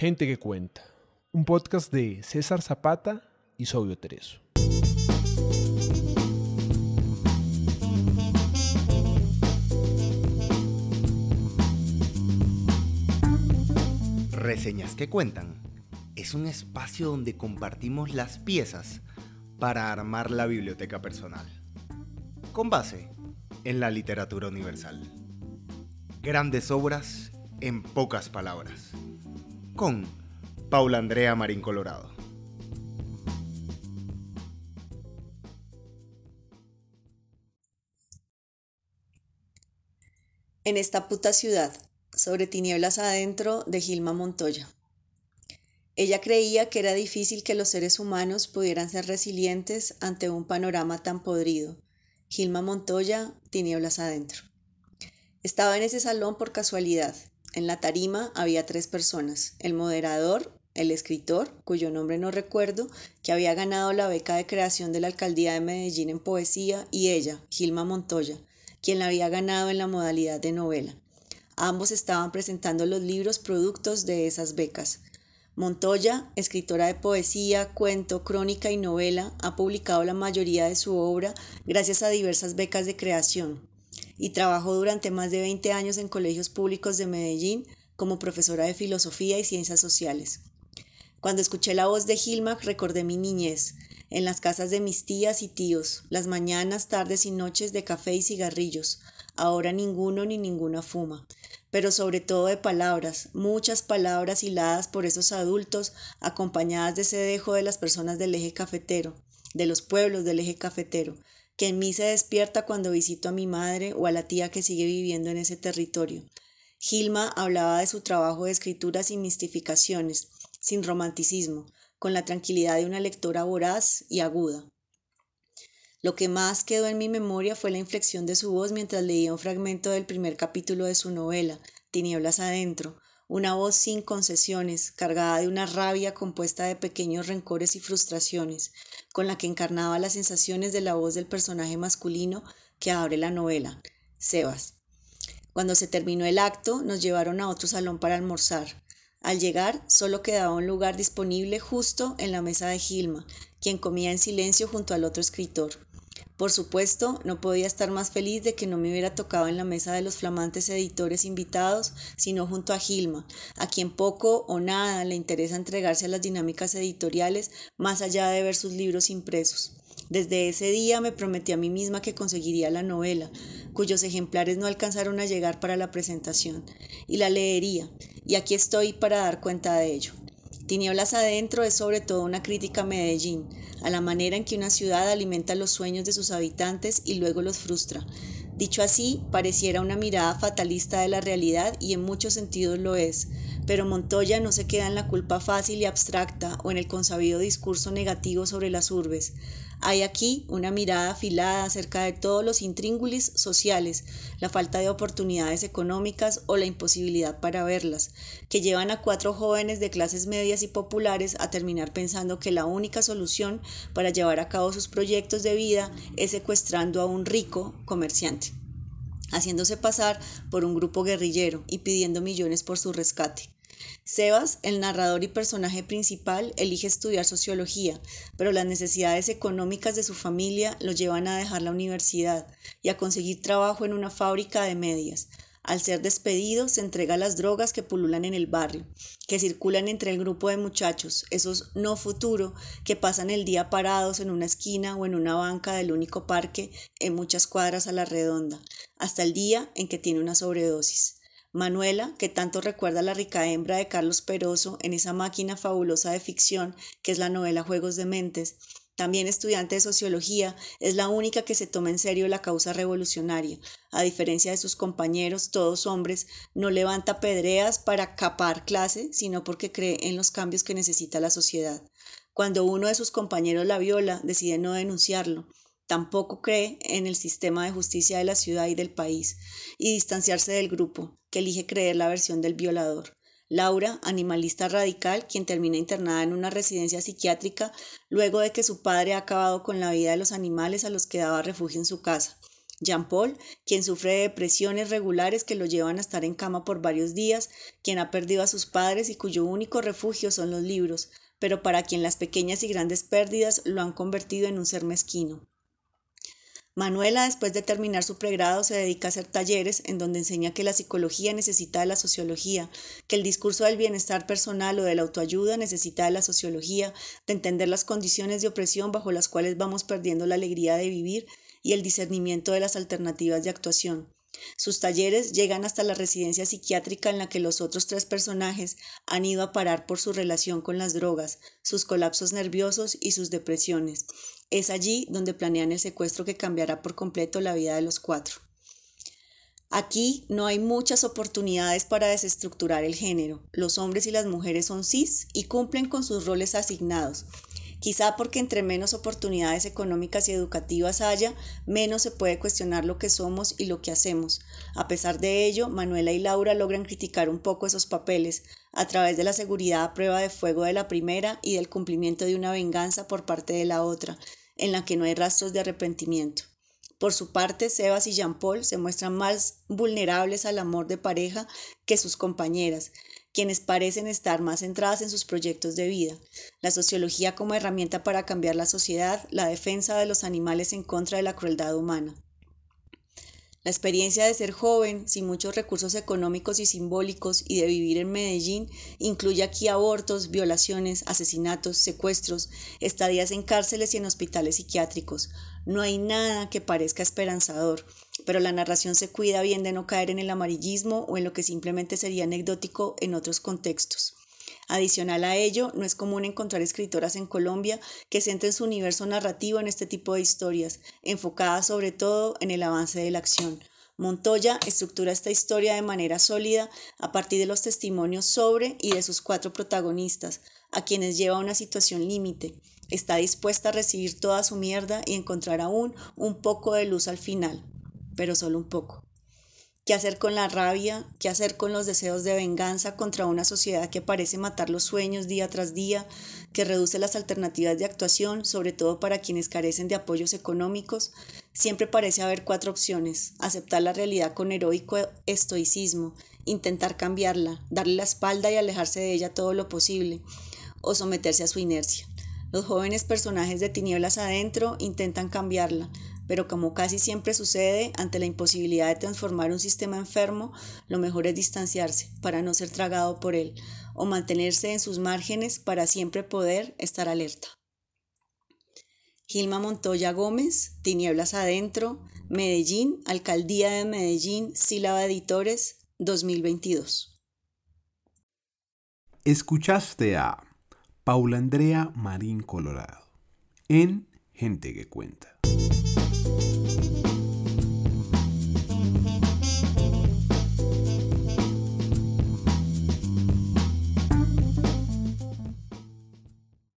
Gente que cuenta, un podcast de César Zapata y Sobio Tereso. Reseñas que cuentan es un espacio donde compartimos las piezas para armar la biblioteca personal, con base en la literatura universal. Grandes obras en pocas palabras con Paula Andrea Marín Colorado. En esta puta ciudad, sobre tinieblas adentro de Gilma Montoya. Ella creía que era difícil que los seres humanos pudieran ser resilientes ante un panorama tan podrido. Gilma Montoya, tinieblas adentro. Estaba en ese salón por casualidad. En la tarima había tres personas, el moderador, el escritor, cuyo nombre no recuerdo, que había ganado la beca de creación de la alcaldía de Medellín en poesía, y ella, Gilma Montoya, quien la había ganado en la modalidad de novela. Ambos estaban presentando los libros productos de esas becas. Montoya, escritora de poesía, cuento, crónica y novela, ha publicado la mayoría de su obra gracias a diversas becas de creación y trabajó durante más de 20 años en colegios públicos de Medellín como profesora de filosofía y ciencias sociales. Cuando escuché la voz de Gilma recordé mi niñez, en las casas de mis tías y tíos, las mañanas, tardes y noches de café y cigarrillos. Ahora ninguno ni ninguna fuma, pero sobre todo de palabras, muchas palabras hiladas por esos adultos, acompañadas de ese dejo de las personas del eje cafetero, de los pueblos del eje cafetero, que en mí se despierta cuando visito a mi madre o a la tía que sigue viviendo en ese territorio. Gilma hablaba de su trabajo de escritura sin mistificaciones, sin romanticismo, con la tranquilidad de una lectora voraz y aguda. Lo que más quedó en mi memoria fue la inflexión de su voz mientras leía un fragmento del primer capítulo de su novela, Tinieblas Adentro, una voz sin concesiones, cargada de una rabia compuesta de pequeños rencores y frustraciones, con la que encarnaba las sensaciones de la voz del personaje masculino que abre la novela, Sebas. Cuando se terminó el acto, nos llevaron a otro salón para almorzar. Al llegar, solo quedaba un lugar disponible justo en la mesa de Gilma, quien comía en silencio junto al otro escritor. Por supuesto, no podía estar más feliz de que no me hubiera tocado en la mesa de los flamantes editores invitados, sino junto a Gilma, a quien poco o nada le interesa entregarse a las dinámicas editoriales más allá de ver sus libros impresos. Desde ese día me prometí a mí misma que conseguiría la novela, cuyos ejemplares no alcanzaron a llegar para la presentación, y la leería, y aquí estoy para dar cuenta de ello. Tinieblas adentro es sobre todo una crítica a Medellín, a la manera en que una ciudad alimenta los sueños de sus habitantes y luego los frustra. Dicho así, pareciera una mirada fatalista de la realidad y en muchos sentidos lo es, pero Montoya no se queda en la culpa fácil y abstracta o en el consabido discurso negativo sobre las urbes. Hay aquí una mirada afilada acerca de todos los intríngulis sociales, la falta de oportunidades económicas o la imposibilidad para verlas, que llevan a cuatro jóvenes de clases medias y populares a terminar pensando que la única solución para llevar a cabo sus proyectos de vida es secuestrando a un rico comerciante haciéndose pasar por un grupo guerrillero y pidiendo millones por su rescate. Sebas, el narrador y personaje principal, elige estudiar sociología, pero las necesidades económicas de su familia lo llevan a dejar la universidad y a conseguir trabajo en una fábrica de medias. Al ser despedido, se entrega las drogas que pululan en el barrio, que circulan entre el grupo de muchachos, esos no futuro, que pasan el día parados en una esquina o en una banca del único parque en muchas cuadras a la redonda, hasta el día en que tiene una sobredosis. Manuela, que tanto recuerda a la rica hembra de Carlos Peroso en esa máquina fabulosa de ficción que es la novela Juegos de Mentes, también estudiante de sociología, es la única que se toma en serio la causa revolucionaria. A diferencia de sus compañeros, todos hombres, no levanta pedreas para capar clase, sino porque cree en los cambios que necesita la sociedad. Cuando uno de sus compañeros la viola, decide no denunciarlo. Tampoco cree en el sistema de justicia de la ciudad y del país, y distanciarse del grupo, que elige creer la versión del violador. Laura, animalista radical, quien termina internada en una residencia psiquiátrica luego de que su padre ha acabado con la vida de los animales a los que daba refugio en su casa. Jean Paul, quien sufre de depresiones regulares que lo llevan a estar en cama por varios días, quien ha perdido a sus padres y cuyo único refugio son los libros, pero para quien las pequeñas y grandes pérdidas lo han convertido en un ser mezquino. Manuela, después de terminar su pregrado, se dedica a hacer talleres en donde enseña que la psicología necesita de la sociología, que el discurso del bienestar personal o de la autoayuda necesita de la sociología, de entender las condiciones de opresión bajo las cuales vamos perdiendo la alegría de vivir y el discernimiento de las alternativas de actuación. Sus talleres llegan hasta la residencia psiquiátrica en la que los otros tres personajes han ido a parar por su relación con las drogas, sus colapsos nerviosos y sus depresiones. Es allí donde planean el secuestro que cambiará por completo la vida de los cuatro. Aquí no hay muchas oportunidades para desestructurar el género. Los hombres y las mujeres son cis y cumplen con sus roles asignados. Quizá porque entre menos oportunidades económicas y educativas haya, menos se puede cuestionar lo que somos y lo que hacemos. A pesar de ello, Manuela y Laura logran criticar un poco esos papeles, a través de la seguridad a prueba de fuego de la primera y del cumplimiento de una venganza por parte de la otra, en la que no hay rastros de arrepentimiento. Por su parte, Sebas y Jean Paul se muestran más vulnerables al amor de pareja que sus compañeras, quienes parecen estar más centradas en sus proyectos de vida, la sociología como herramienta para cambiar la sociedad, la defensa de los animales en contra de la crueldad humana. La experiencia de ser joven, sin muchos recursos económicos y simbólicos, y de vivir en Medellín, incluye aquí abortos, violaciones, asesinatos, secuestros, estadías en cárceles y en hospitales psiquiátricos. No hay nada que parezca esperanzador, pero la narración se cuida bien de no caer en el amarillismo o en lo que simplemente sería anecdótico en otros contextos. Adicional a ello, no es común encontrar escritoras en Colombia que centren su universo narrativo en este tipo de historias, enfocadas sobre todo en el avance de la acción. Montoya estructura esta historia de manera sólida a partir de los testimonios sobre y de sus cuatro protagonistas, a quienes lleva una situación límite. Está dispuesta a recibir toda su mierda y encontrar aún un poco de luz al final, pero solo un poco qué hacer con la rabia, qué hacer con los deseos de venganza contra una sociedad que parece matar los sueños día tras día, que reduce las alternativas de actuación, sobre todo para quienes carecen de apoyos económicos. Siempre parece haber cuatro opciones, aceptar la realidad con heroico estoicismo, intentar cambiarla, darle la espalda y alejarse de ella todo lo posible, o someterse a su inercia. Los jóvenes personajes de tinieblas adentro intentan cambiarla, pero como casi siempre sucede, ante la imposibilidad de transformar un sistema enfermo, lo mejor es distanciarse para no ser tragado por él o mantenerse en sus márgenes para siempre poder estar alerta. Gilma Montoya Gómez, Tinieblas Adentro, Medellín, Alcaldía de Medellín, Sílaba Editores, 2022. Escuchaste a Paula Andrea Marín Colorado en Gente que Cuenta.